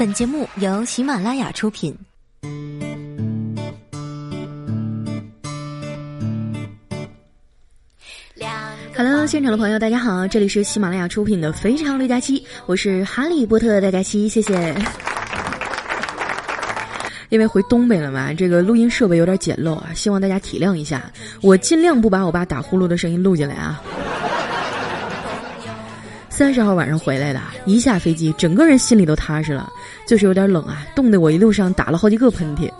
本节目由喜马拉雅出品。Hello，现场的朋友，大家好，这里是喜马拉雅出品的《非常六加七》，我是哈利波特大家七，谢谢。因为回东北了嘛，这个录音设备有点简陋啊，希望大家体谅一下，我尽量不把我爸打呼噜的声音录进来啊。三十号晚上回来的，一下飞机，整个人心里都踏实了，就是有点冷啊，冻得我一路上打了好几个喷嚏，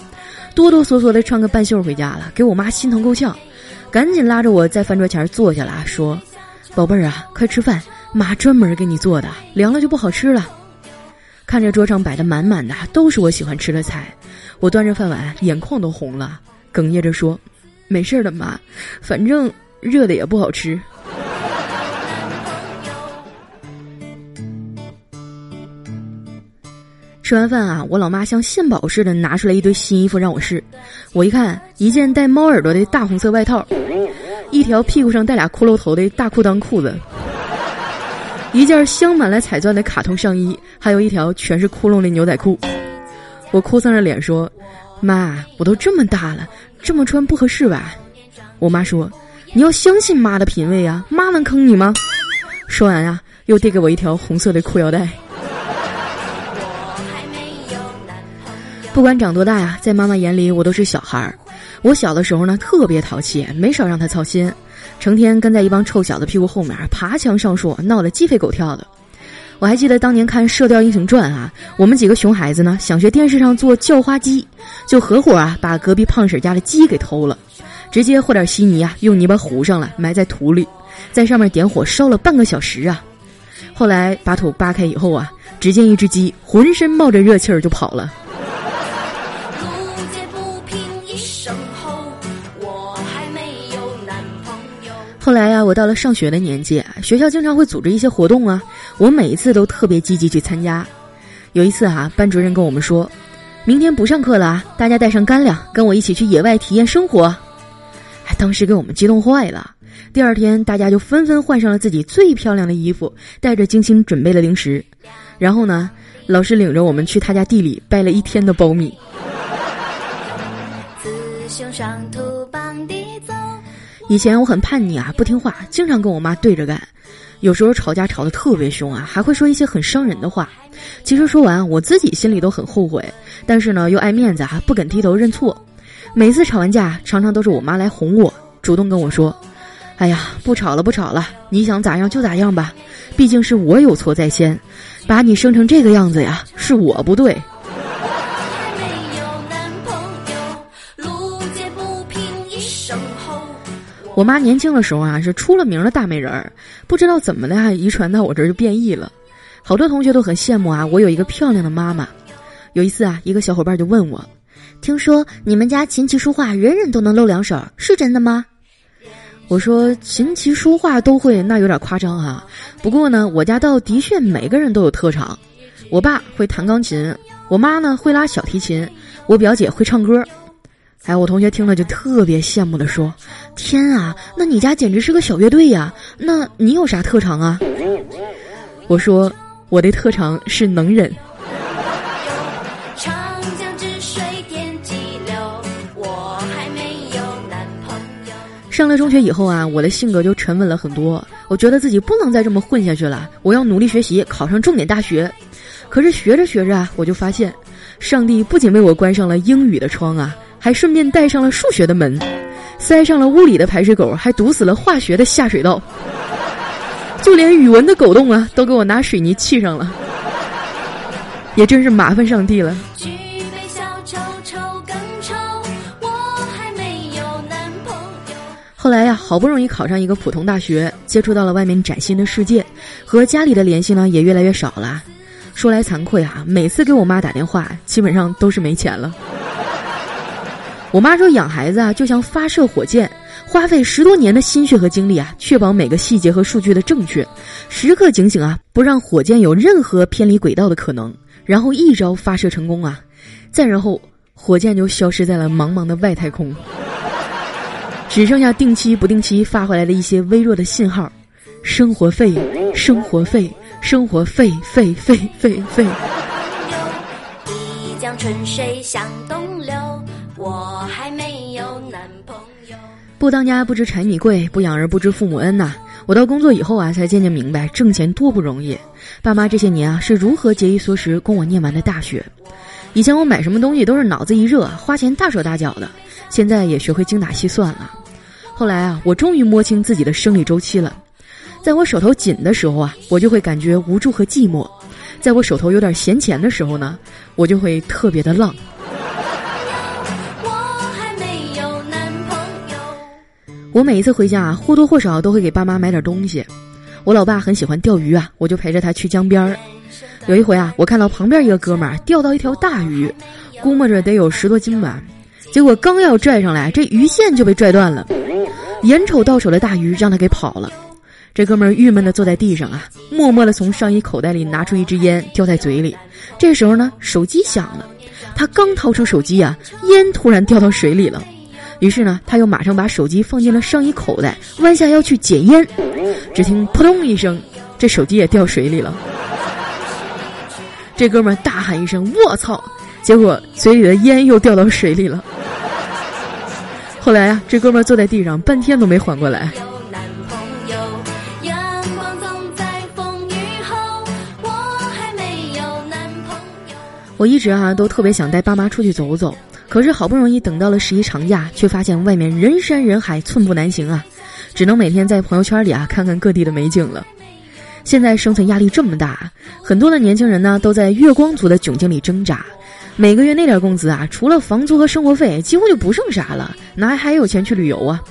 哆哆嗦嗦的穿个半袖回家了，给我妈心疼够呛，赶紧拉着我在饭桌前坐下了，说：“宝贝儿啊，快吃饭，妈专门给你做的，凉了就不好吃了。”看着桌上摆的满满的都是我喜欢吃的菜，我端着饭碗，眼眶都红了，哽咽着说：“没事的，妈，反正热的也不好吃。”吃完饭啊，我老妈像献宝似的拿出来一堆新衣服让我试。我一看，一件带猫耳朵的大红色外套，一条屁股上带俩骷髅头的大裤裆裤子，一件镶满了彩钻的卡通上衣，还有一条全是窟窿的牛仔裤。我哭丧着脸说：“妈，我都这么大了，这么穿不合适吧？”我妈说：“你要相信妈的品味呀，妈能坑你吗？”说完啊，又递给我一条红色的裤腰带。不管长多大呀，在妈妈眼里我都是小孩儿。我小的时候呢，特别淘气，没少让她操心，成天跟在一帮臭小子屁股后面爬墙上树，闹得鸡飞狗跳的。我还记得当年看《射雕英雄传》啊，我们几个熊孩子呢，想学电视上做叫花鸡，就合伙啊把隔壁胖婶家的鸡给偷了，直接和点稀泥啊，用泥巴糊上了，埋在土里，在上面点火烧了半个小时啊。后来把土扒开以后啊，只见一只鸡浑身冒着热气儿就跑了。后来呀，我到了上学的年纪，学校经常会组织一些活动啊，我每一次都特别积极去参加。有一次哈，班主任跟我们说，明天不上课了，大家带上干粮，跟我一起去野外体验生活。哎，当时给我们激动坏了。第二天，大家就纷纷换上了自己最漂亮的衣服，带着精心准备的零食。然后呢，老师领着我们去他家地里掰了一天的苞米。雄上土地走以前我很叛逆啊，不听话，经常跟我妈对着干，有时候吵架吵得特别凶啊，还会说一些很伤人的话。其实说完，我自己心里都很后悔，但是呢，又爱面子啊，不肯低头认错。每次吵完架，常常都是我妈来哄我，主动跟我说：“哎呀，不吵了，不吵了，你想咋样就咋样吧，毕竟是我有错在先，把你生成这个样子呀，是我不对。”我妈年轻的时候啊，是出了名的大美人儿，不知道怎么的啊，遗传到我这儿就变异了。好多同学都很羡慕啊，我有一个漂亮的妈妈。有一次啊，一个小伙伴就问我：“听说你们家琴棋书画人人都能露两手，是真的吗？”我说：“琴棋书画都会，那有点夸张啊。不过呢，我家倒的确每个人都有特长。我爸会弹钢琴，我妈呢会拉小提琴，我表姐会唱歌。”哎，我同学听了就特别羡慕的说：“天啊，那你家简直是个小乐队呀！那你有啥特长啊？”我说：“我的特长是能忍。”上了中学以后啊，我的性格就沉稳了很多。我觉得自己不能再这么混下去了，我要努力学习，考上重点大学。可是学着学着啊，我就发现，上帝不仅为我关上了英语的窗啊。还顺便带上了数学的门，塞上了物理的排水口，还堵死了化学的下水道，就连语文的狗洞啊，都给我拿水泥砌上了，也真是麻烦上帝了。后来呀，好不容易考上一个普通大学，接触到了外面崭新的世界，和家里的联系呢也越来越少了。说来惭愧啊，每次给我妈打电话，基本上都是没钱了。我妈说养孩子啊，就像发射火箭，花费十多年的心血和精力啊，确保每个细节和数据的正确，时刻警醒啊，不让火箭有任何偏离轨道的可能，然后一招发射成功啊，再然后火箭就消失在了茫茫的外太空，只剩下定期不定期发回来的一些微弱的信号，生活费，生活费，生活费费费费费。春水向东，我还没有男朋友。不当家不知柴米贵，不养儿不知父母恩呐。我到工作以后啊，才渐渐明白挣钱多不容易。爸妈这些年啊，是如何节衣缩食供我念完的大学。以前我买什么东西都是脑子一热，花钱大手大脚的。现在也学会精打细算了。后来啊，我终于摸清自己的生理周期了。在我手头紧的时候啊，我就会感觉无助和寂寞；在我手头有点闲钱的时候呢，我就会特别的浪。我每一次回家啊，或多或少都会给爸妈买点东西。我老爸很喜欢钓鱼啊，我就陪着他去江边儿。有一回啊，我看到旁边一个哥们儿钓到一条大鱼，估摸着得有十多斤吧。结果刚要拽上来，这鱼线就被拽断了。眼瞅到手的大鱼让他给跑了，这哥们儿郁闷的坐在地上啊，默默的从上衣口袋里拿出一支烟，叼在嘴里。这时候呢，手机响了，他刚掏出手机啊，烟突然掉到水里了。于是呢，他又马上把手机放进了上衣口袋，弯下腰去捡烟。只听扑通一声，这手机也掉水里了。这哥们儿大喊一声：“我操！”结果嘴里的烟又掉到水里了。后来啊，这哥们儿坐在地上半天都没缓过来。我一直啊都特别想带爸妈出去走走。可是好不容易等到了十一长假，却发现外面人山人海，寸步难行啊！只能每天在朋友圈里啊看看各地的美景了。现在生存压力这么大，很多的年轻人呢都在月光族的窘境里挣扎。每个月那点工资啊，除了房租和生活费，几乎就不剩啥了，哪还有钱去旅游啊？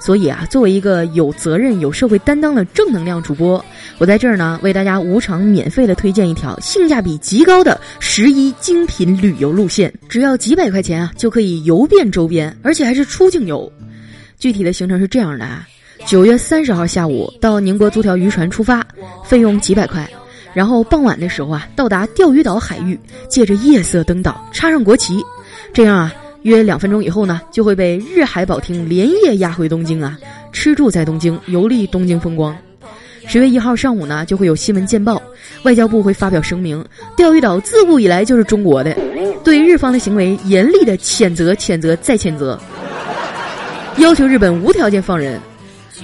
所以啊，作为一个有责任、有社会担当的正能量主播，我在这儿呢，为大家无偿免费的推荐一条性价比极高的十一精品旅游路线，只要几百块钱啊，就可以游遍周边，而且还是出境游。具体的行程是这样的啊：九月三十号下午到宁波租条渔船出发，费用几百块，然后傍晚的时候啊，到达钓鱼岛海域，借着夜色登岛，插上国旗，这样啊。约两分钟以后呢，就会被日海保厅连夜押回东京啊，吃住在东京，游历东京风光。十月一号上午呢，就会有新闻见报，外交部会发表声明，钓鱼岛自古以来就是中国的，对日方的行为严厉的谴责、谴责再谴责，要求日本无条件放人。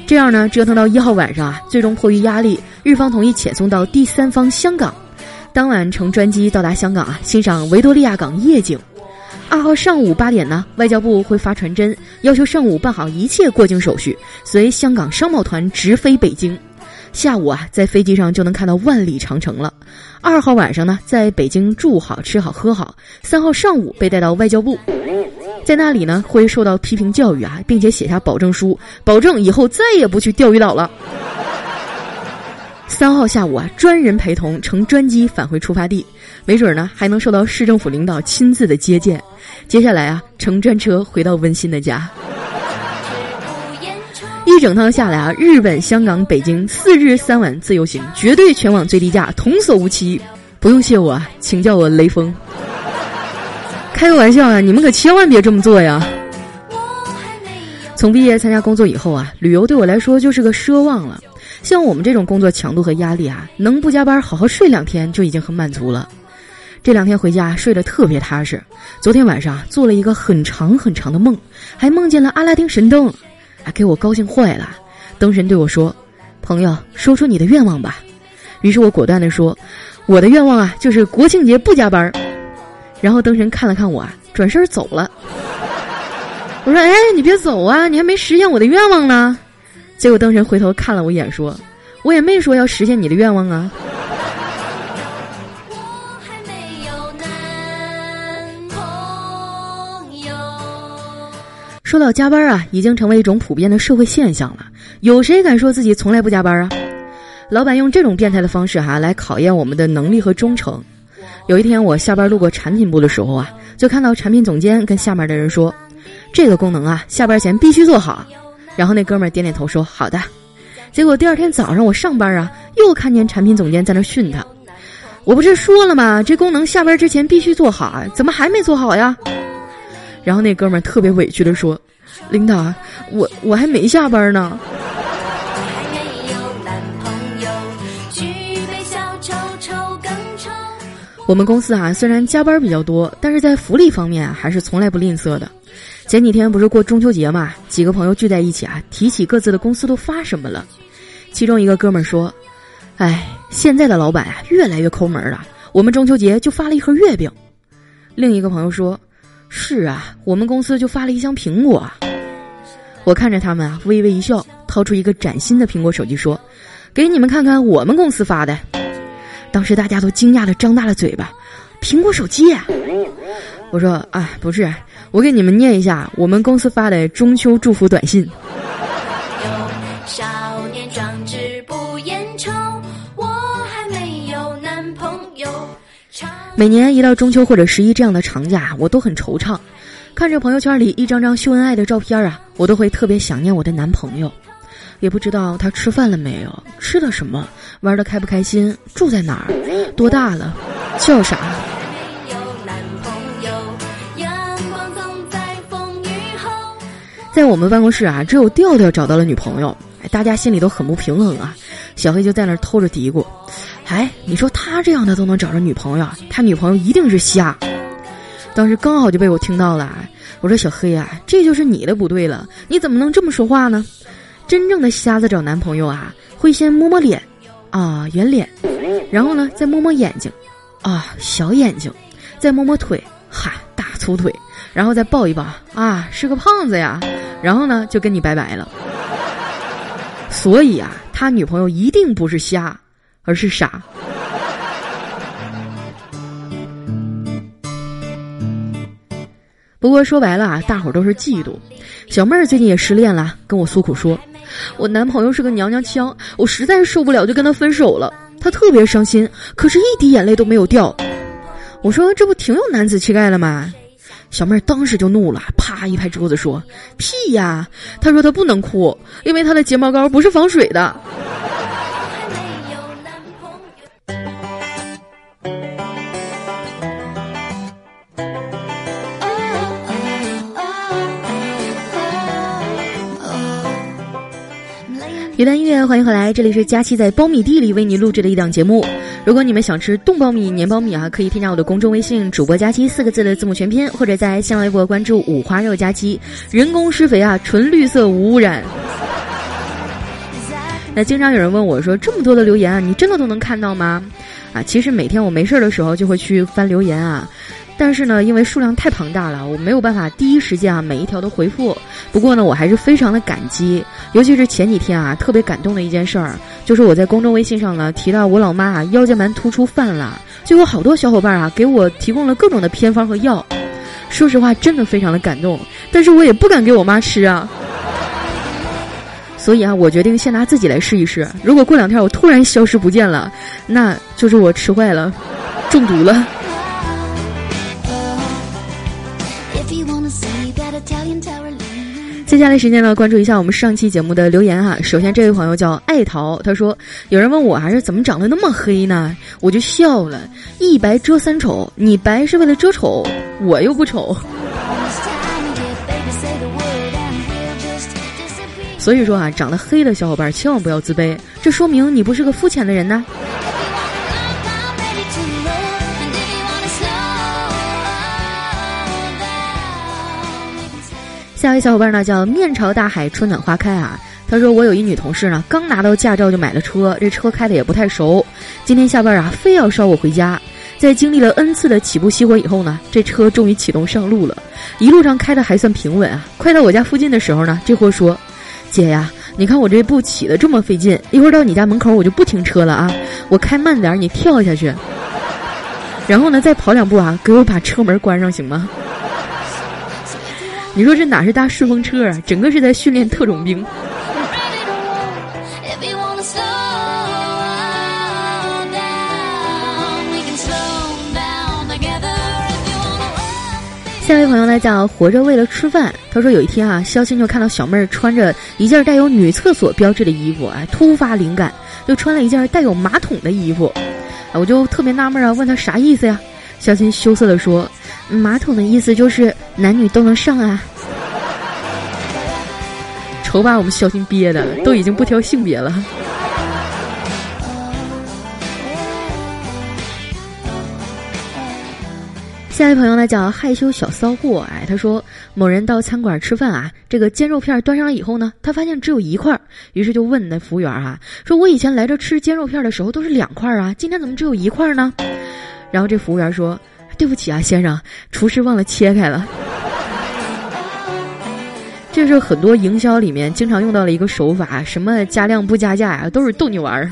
这样呢，折腾到一号晚上啊，最终迫于压力，日方同意遣送到第三方香港，当晚乘专机到达香港啊，欣赏维多利亚港夜景。二号上午八点呢，外交部会发传真，要求上午办好一切过境手续，随香港商贸团直飞北京。下午啊，在飞机上就能看到万里长城了。二号晚上呢，在北京住好、吃好、喝好。三号上午被带到外交部，在那里呢会受到批评教育啊，并且写下保证书，保证以后再也不去钓鱼岛了。三号下午啊，专人陪同乘专机返回出发地，没准呢还能受到市政府领导亲自的接见。接下来啊，乘专车回到温馨的家。一整趟下来啊，日本、香港、北京四日三晚自由行，绝对全网最低价，童叟无欺。不用谢我啊，请叫我雷锋。开个玩笑啊，你们可千万别这么做呀。从毕业参加工作以后啊，旅游对我来说就是个奢望了。像我们这种工作强度和压力啊，能不加班好好睡两天就已经很满足了。这两天回家睡得特别踏实。昨天晚上做了一个很长很长的梦，还梦见了阿拉丁神灯，啊，给我高兴坏了。灯神对我说：“朋友，说出你的愿望吧。”于是我果断地说：“我的愿望啊，就是国庆节不加班。”然后灯神看了看我啊，转身走了。我说：“哎，你别走啊，你还没实现我的愿望呢。”结果灯神回头看了我一眼，说：“我也没说要实现你的愿望啊。”说到加班啊，已经成为一种普遍的社会现象了。有谁敢说自己从来不加班啊？老板用这种变态的方式哈来考验我们的能力和忠诚。有一天我下班路过产品部的时候啊，就看到产品总监跟下面的人说：“这个功能啊，下班前必须做好。”然后那哥们儿点点头说：“好的。”结果第二天早上我上班啊，又看见产品总监在那训他：“我不是说了吗？这功能下班之前必须做好，怎么还没做好呀？”然后那哥们儿特别委屈的说：“领导，我我还没下班呢。”我们公司啊，虽然加班比较多，但是在福利方面啊，还是从来不吝啬的。前几天不是过中秋节嘛，几个朋友聚在一起啊，提起各自的公司都发什么了。其中一个哥们儿说：“哎，现在的老板啊，越来越抠门了。我们中秋节就发了一盒月饼。”另一个朋友说：“是啊，我们公司就发了一箱苹果。”我看着他们啊，微微一笑，掏出一个崭新的苹果手机说：“给你们看看我们公司发的。”当时大家都惊讶的张大了嘴巴，苹果手机。我说：“哎，不是，我给你们念一下我们公司发的中秋祝福短信。”少年壮志不言愁，我还没有男朋友。每年一到中秋或者十一这样的长假，我都很惆怅，看着朋友圈里一张张秀恩爱的照片啊，我都会特别想念我的男朋友。也不知道他吃饭了没有，吃的什么，玩的开不开心，住在哪儿，多大了，叫啥？在我们办公室啊，只有调调找到了女朋友，哎大家心里都很不平衡啊。小黑就在那儿偷着嘀咕：“哎，你说他这样的都能找着女朋友，他女朋友一定是瞎。”当时刚好就被我听到了，我说：“小黑啊，这就是你的不对了，你怎么能这么说话呢？”真正的瞎子找男朋友啊，会先摸摸脸，啊圆脸，然后呢再摸摸眼睛，啊小眼睛，再摸摸腿，哈大粗腿，然后再抱一抱，啊是个胖子呀，然后呢就跟你拜拜了。所以啊，他女朋友一定不是瞎，而是傻。不过说白了啊，大伙儿都是嫉妒。小妹儿最近也失恋了，跟我诉苦说。我男朋友是个娘娘腔，我实在受不了，就跟他分手了。他特别伤心，可是一滴眼泪都没有掉。我说这不挺有男子气概的吗？小妹儿当时就怒了，啪一拍桌子说：“屁呀！”她说她不能哭，因为她的睫毛膏不是防水的。一段音乐，欢迎回来，这里是佳期在苞米地里为你录制的一档节目。如果你们想吃冻苞米、黏苞米啊，可以添加我的公众微信“主播佳期”四个字的字母全拼，或者在新浪微博关注“五花肉佳期”，人工施肥啊，纯绿色无污染。那经常有人问我说：“这么多的留言啊，你真的都能看到吗？”啊，其实每天我没事儿的时候就会去翻留言啊。但是呢，因为数量太庞大了，我没有办法第一时间啊每一条都回复。不过呢，我还是非常的感激，尤其是前几天啊，特别感动的一件事儿，就是我在公众微信上呢提到我老妈啊腰间盘突出犯了，就有好多小伙伴啊给我提供了各种的偏方和药。说实话，真的非常的感动，但是我也不敢给我妈吃啊。所以啊，我决定先拿自己来试一试。如果过两天我突然消失不见了，那就是我吃坏了，中毒了。接下来时间呢，关注一下我们上期节目的留言哈。首先，这位朋友叫爱桃，他说有人问我还是怎么长得那么黑呢？我就笑了，一白遮三丑，你白是为了遮丑，我又不丑。所以说啊，长得黑的小伙伴千万不要自卑，这说明你不是个肤浅的人呢。下一位小伙伴呢叫面朝大海，春暖花开啊。他说我有一女同事呢，刚拿到驾照就买了车，这车开的也不太熟。今天下班啊，非要捎我回家。在经历了 N 次的起步熄火以后呢，这车终于启动上路了。一路上开的还算平稳啊。快到我家附近的时候呢，这货说：“姐呀，你看我这步起的这么费劲，一会儿到你家门口我就不停车了啊，我开慢点，你跳下去。然后呢，再跑两步啊，给我把车门关上行吗？”你说这哪是搭顺风车啊，整个是在训练特种兵。下一位朋友呢叫活着为了吃饭，他说有一天啊，肖鑫就看到小妹儿穿着一件带有女厕所标志的衣服，哎，突发灵感，就穿了一件带有马桶的衣服，我就特别纳闷啊，问他啥意思呀？肖鑫羞涩的说。马桶的意思就是男女都能上啊！瞅把我们小心憋的，都已经不挑性别了。下一位朋友呢叫害羞小骚货，哎，他说某人到餐馆吃饭啊，这个煎肉片端上来以后呢，他发现只有一块，于是就问那服务员啊，说我以前来这吃煎肉片的时候都是两块啊，今天怎么只有一块呢？然后这服务员说，对不起啊，先生，厨师忘了切开了。这是很多营销里面经常用到的一个手法，什么加量不加价呀，都是逗你玩儿。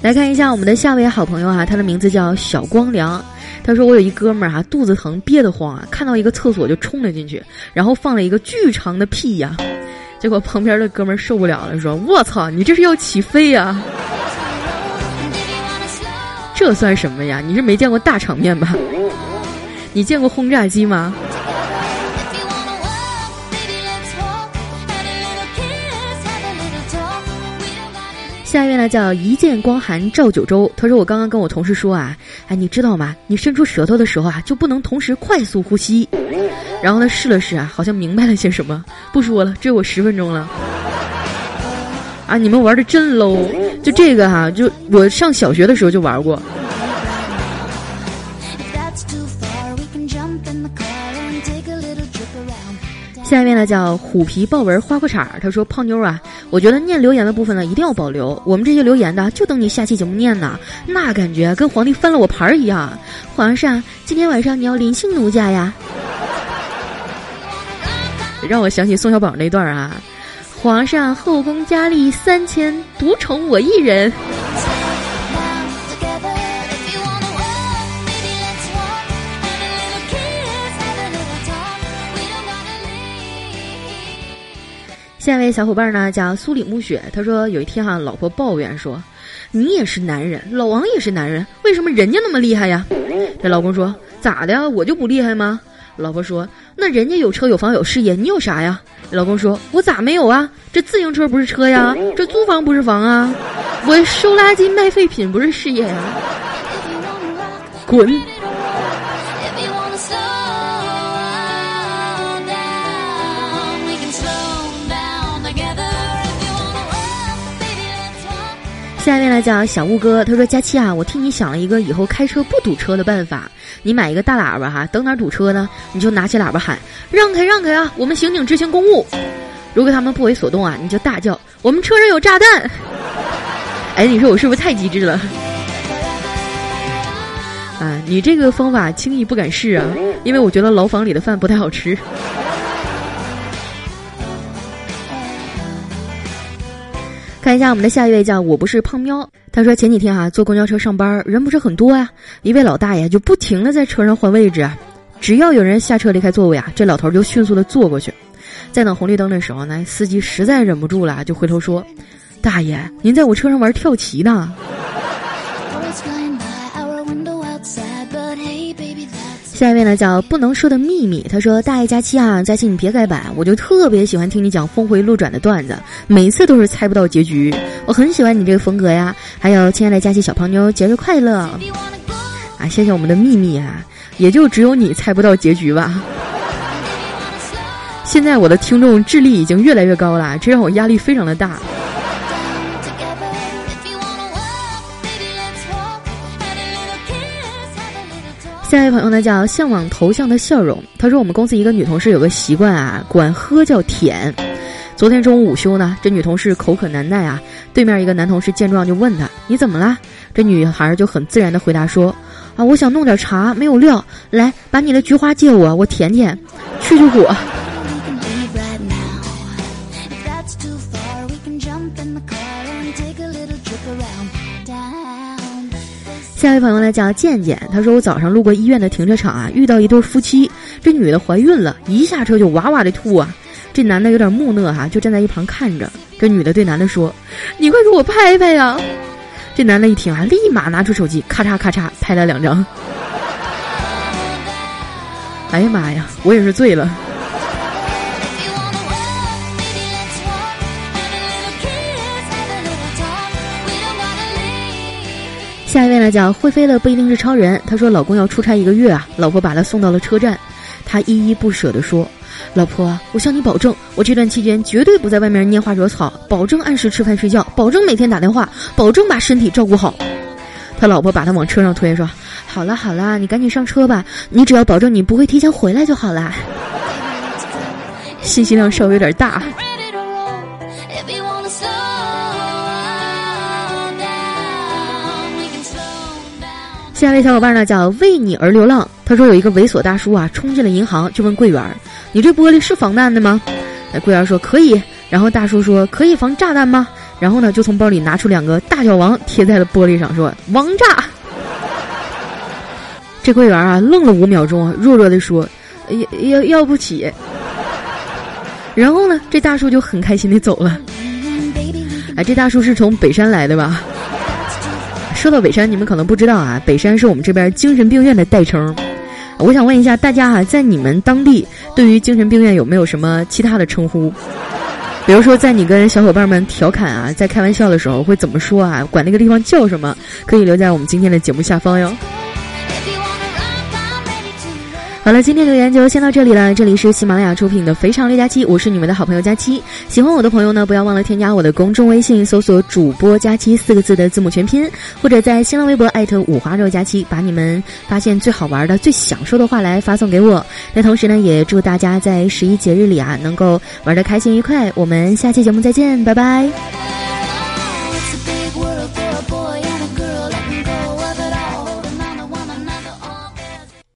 来看一下我们的下位好朋友啊，他的名字叫小光良。他说：“我有一哥们儿哈，肚子疼憋得慌啊，看到一个厕所就冲了进去，然后放了一个巨长的屁呀。结果旁边的哥们受不了了，说：‘我操，你这是要起飞呀！’”这算什么呀？你是没见过大场面吧？你见过轰炸机吗？下一位呢，叫一见光寒照九州。他说：“我刚刚跟我同事说啊，哎，你知道吗？你伸出舌头的时候啊，就不能同时快速呼吸。然后他试了试啊，好像明白了些什么。不说了，只有我十分钟了。啊，你们玩的真 low。”就这个哈，就我上小学的时候就玩过。下一位呢叫虎皮豹纹花裤衩儿他说：“胖妞啊，我觉得念留言的部分呢一定要保留，我们这些留言的就等你下期节目念呢，那感觉跟皇帝翻了我牌儿一样。皇上，今天晚上你要临幸奴家呀？让我想起宋小宝那段啊。”皇上后宫佳丽三千，独宠我一人。下一位小伙伴呢，叫苏里暮雪。他说有一天哈，老婆抱怨说：“你也是男人，老王也是男人，为什么人家那么厉害呀？”这老公说：“咋的？我就不厉害吗？”老婆说：“那人家有车有房有事业，你有啥呀？”老公说：“我咋没有啊？这自行车不是车呀，这租房不是房啊，我收垃圾卖废品不是事业呀？”滚！下面来讲小乌哥，他说：“佳期啊，我替你想了一个以后开车不堵车的办法。你买一个大喇叭哈，等哪堵车呢，你就拿起喇叭喊‘让开让开啊，我们刑警执行公务’。如果他们不为所动啊，你就大叫‘我们车上有炸弹’。哎，你说我是不是太机智了？啊，你这个方法轻易不敢试啊，因为我觉得牢房里的饭不太好吃。”看一下我们的下一位，叫我不是胖喵。他说前几天啊坐公交车上班，人不是很多呀，一位老大爷就不停的在车上换位置，只要有人下车离开座位啊，这老头就迅速的坐过去。在等红绿灯的时候呢，司机实在忍不住了，就回头说：“大爷，您在我车上玩跳棋呢。”下一位呢叫不能说的秘密，他说：“大爷佳期啊，佳期你别改版，我就特别喜欢听你讲峰回路转的段子，每次都是猜不到结局，我很喜欢你这个风格呀。还有亲爱的佳期小胖妞，节日快乐！啊，谢谢我们的秘密啊，也就只有你猜不到结局吧。现在我的听众智力已经越来越高了，这让我压力非常的大。”下一位朋友呢叫向往头像的笑容，他说我们公司一个女同事有个习惯啊，管喝叫舔。昨天中午午休呢，这女同事口渴难耐啊，对面一个男同事见状就问她你怎么啦？这女孩就很自然的回答说啊，我想弄点茶，没有料，来把你的菊花借我，我舔舔，去去火。下一位朋友呢叫健健，他说我早上路过医院的停车场啊，遇到一对夫妻，这女的怀孕了，一下车就哇哇的吐啊，这男的有点木讷哈，就站在一旁看着。这女的对男的说：“你快给我拍拍呀！”这男的一听啊，立马拿出手机，咔嚓咔嚓拍了两张。哎呀妈呀，我也是醉了。下一位呢叫会飞的不一定是超人。他说老公要出差一个月啊，老婆把他送到了车站，他依依不舍地说：“老婆，我向你保证，我这段期间绝对不在外面拈花惹草，保证按时吃饭睡觉，保证每天打电话，保证把身体照顾好。他老婆把他往车上推，说：“好了好了，你赶紧上车吧，你只要保证你不会提前回来就好啦。”信息量稍微有点大。下一位小伙伴呢叫为你而流浪，他说有一个猥琐大叔啊冲进了银行，就问柜员：“你这玻璃是防弹的吗？”那柜员说：“可以。”然后大叔说：“可以防炸弹吗？”然后呢就从包里拿出两个大小王贴在了玻璃上，说：“王炸。”这柜员啊愣了五秒钟啊，弱弱的说：“要要要不起。”然后呢这大叔就很开心的走了。哎，这大叔是从北山来的吧？说到北山，你们可能不知道啊，北山是我们这边精神病院的代称。我想问一下大家哈，在你们当地对于精神病院有没有什么其他的称呼？比如说，在你跟小伙伴们调侃啊，在开玩笑的时候会怎么说啊？管那个地方叫什么？可以留在我们今天的节目下方哟。好了，今天留言就先到这里了。这里是喜马拉雅出品的《肥肠六加七》，我是你们的好朋友佳期。喜欢我的朋友呢，不要忘了添加我的公众微信，搜索“主播佳期”四个字的字母全拼，或者在新浪微博艾特五花肉佳期，把你们发现最好玩的、最享受的话来发送给我。那同时呢，也祝大家在十一节日里啊，能够玩的开心愉快。我们下期节目再见，拜拜。